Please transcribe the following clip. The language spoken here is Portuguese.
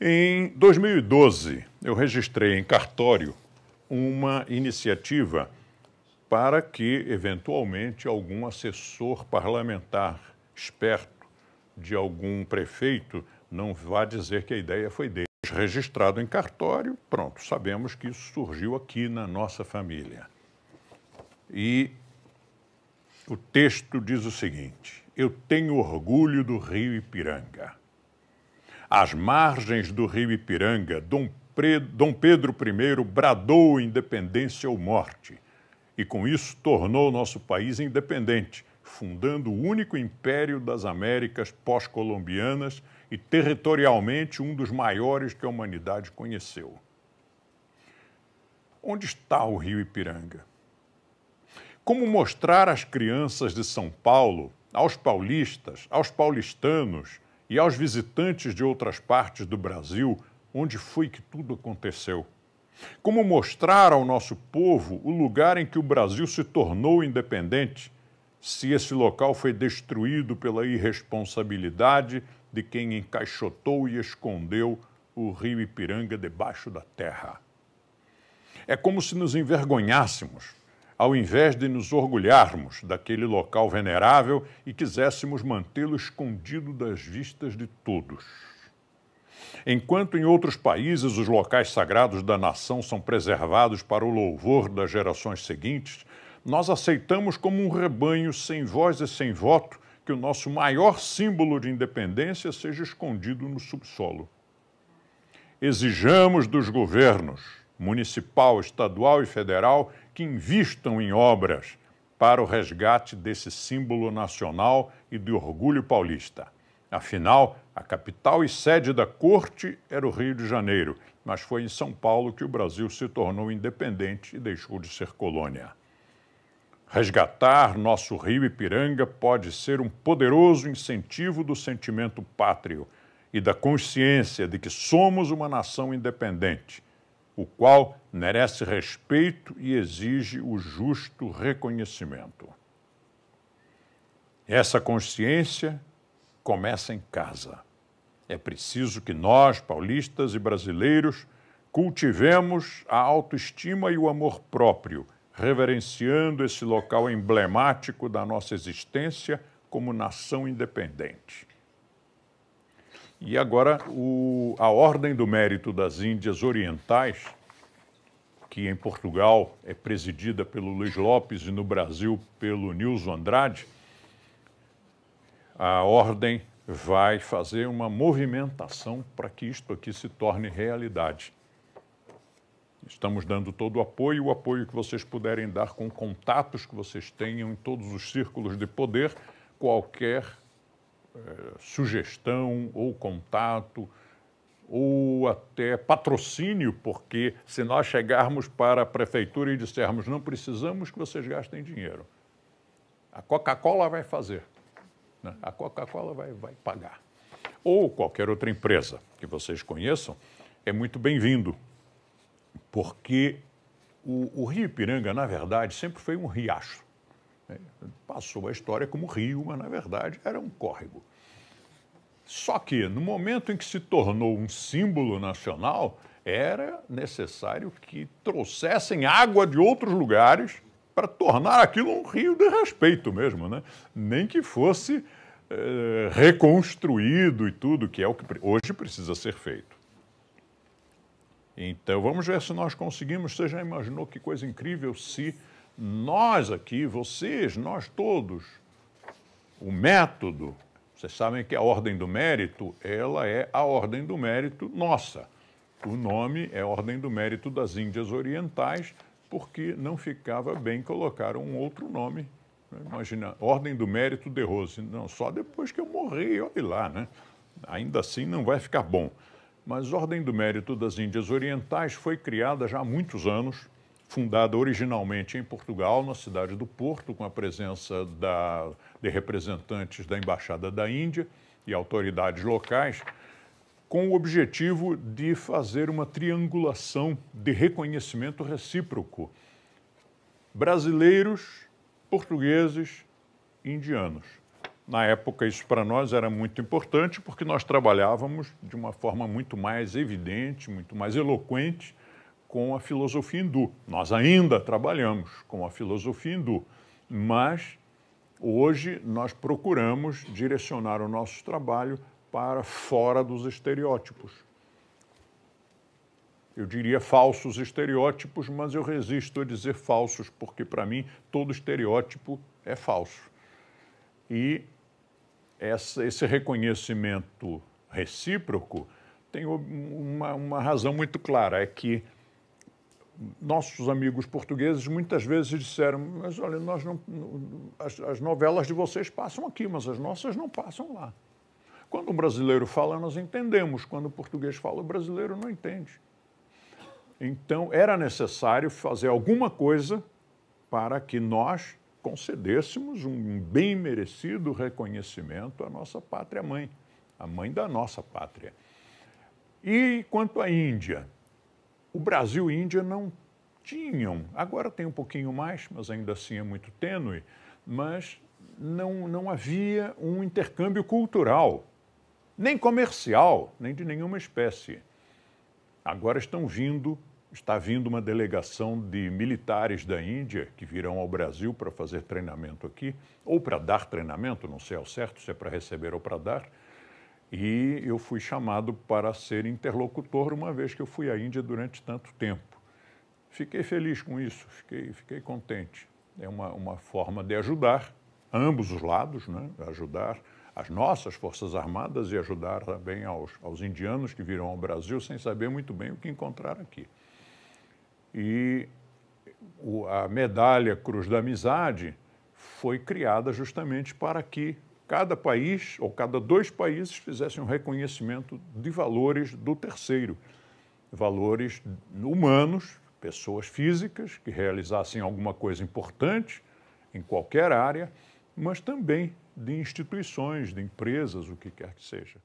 Em 2012, eu registrei em cartório uma iniciativa para que, eventualmente, algum assessor parlamentar esperto de algum prefeito não vá dizer que a ideia foi dele. Registrado em cartório, pronto, sabemos que isso surgiu aqui na nossa família. E o texto diz o seguinte: Eu tenho orgulho do rio Ipiranga. Às margens do rio Ipiranga, Dom, Dom Pedro I bradou independência ou morte, e com isso tornou nosso país independente, fundando o único império das Américas pós-colombianas e territorialmente um dos maiores que a humanidade conheceu. Onde está o rio Ipiranga? Como mostrar às crianças de São Paulo, aos paulistas, aos paulistanos e aos visitantes de outras partes do Brasil onde foi que tudo aconteceu? Como mostrar ao nosso povo o lugar em que o Brasil se tornou independente, se esse local foi destruído pela irresponsabilidade de quem encaixotou e escondeu o rio Ipiranga debaixo da terra. É como se nos envergonhássemos, ao invés de nos orgulharmos daquele local venerável e quiséssemos mantê-lo escondido das vistas de todos. Enquanto em outros países os locais sagrados da nação são preservados para o louvor das gerações seguintes, nós aceitamos como um rebanho sem voz e sem voto que o nosso maior símbolo de independência seja escondido no subsolo. Exijamos dos governos, municipal, estadual e federal, que invistam em obras para o resgate desse símbolo nacional e de orgulho paulista. Afinal, a capital e sede da corte era o Rio de Janeiro, mas foi em São Paulo que o Brasil se tornou independente e deixou de ser colônia. Resgatar nosso rio Ipiranga pode ser um poderoso incentivo do sentimento pátrio e da consciência de que somos uma nação independente, o qual merece respeito e exige o justo reconhecimento. Essa consciência começa em casa. É preciso que nós, paulistas e brasileiros, cultivemos a autoestima e o amor próprio reverenciando esse local emblemático da nossa existência como nação independente. E agora, o, a Ordem do Mérito das Índias Orientais, que em Portugal é presidida pelo Luiz Lopes e no Brasil pelo Nilson Andrade, a Ordem vai fazer uma movimentação para que isto aqui se torne realidade. Estamos dando todo o apoio, o apoio que vocês puderem dar com contatos que vocês tenham em todos os círculos de poder, qualquer sugestão ou contato ou até patrocínio, porque se nós chegarmos para a prefeitura e dissermos não precisamos que vocês gastem dinheiro, a Coca-Cola vai fazer, né? a Coca-Cola vai, vai pagar. Ou qualquer outra empresa que vocês conheçam, é muito bem-vindo porque o, o, Rio Ipiranga, na verdade, sempre foi um riacho. Né? Passou a história como rio, mas na verdade era um córrego. Só que no momento em que se tornou um símbolo nacional, era necessário que trouxessem água de outros lugares para tornar aquilo um rio de respeito mesmo, né? Nem que fosse é, reconstruído e tudo, que é o que hoje precisa ser feito. Então, vamos ver se nós conseguimos. Você já imaginou que coisa incrível se nós aqui, vocês, nós todos, o método, vocês sabem que a ordem do mérito, ela é a ordem do mérito nossa. O nome é Ordem do Mérito das Índias Orientais, porque não ficava bem colocar um outro nome. Imagina, Ordem do Mérito de Rose. Não, só depois que eu morri, olhe lá, né? Ainda assim não vai ficar bom. Mas Ordem do Mérito das Índias Orientais foi criada já há muitos anos, fundada originalmente em Portugal, na cidade do Porto, com a presença da, de representantes da Embaixada da Índia e autoridades locais, com o objetivo de fazer uma triangulação de reconhecimento recíproco. Brasileiros, portugueses, indianos. Na época, isso para nós era muito importante porque nós trabalhávamos de uma forma muito mais evidente, muito mais eloquente com a filosofia hindu. Nós ainda trabalhamos com a filosofia hindu, mas hoje nós procuramos direcionar o nosso trabalho para fora dos estereótipos. Eu diria falsos estereótipos, mas eu resisto a dizer falsos, porque para mim todo estereótipo é falso. E essa, esse reconhecimento recíproco tem uma, uma razão muito clara, é que nossos amigos portugueses muitas vezes disseram, mas olha, nós não, as, as, novelas de vocês passam aqui, mas as nossas não passam lá. Quando um brasileiro fala, nós entendemos. Quando o português fala, o brasileiro não entende. Então, era necessário fazer alguma coisa para que nós concedêssemos um bem merecido reconhecimento à nossa pátria mãe, a mãe da nossa pátria. E quanto à Índia, o Brasil e a Índia não tinham, agora tem um pouquinho mais, mas ainda assim é muito tênue, mas não, não havia um intercâmbio cultural, nem comercial, nem de nenhuma espécie. Agora estão vindo está vindo uma delegação de militares da Índia que virão ao Brasil para fazer treinamento aqui, ou para dar treinamento, não sei ao certo se é para receber ou para dar. E eu fui chamado para ser interlocutor, uma vez que eu fui à Índia durante tanto tempo. Fiquei feliz com isso, fiquei, fiquei contente. É uma, uma forma de ajudar ambos os lados, né? ajudar as nossas Forças Armadas e ajudar também aos, aos indianos que virão ao Brasil sem saber muito bem o que encontrar aqui. E a medalha Cruz da Amizade foi criada justamente para que cada país ou cada dois países fizessem um reconhecimento de valores do terceiro, valores humanos, pessoas físicas que realizassem alguma coisa importante em qualquer área, mas também de instituições, de empresas, o que quer que seja.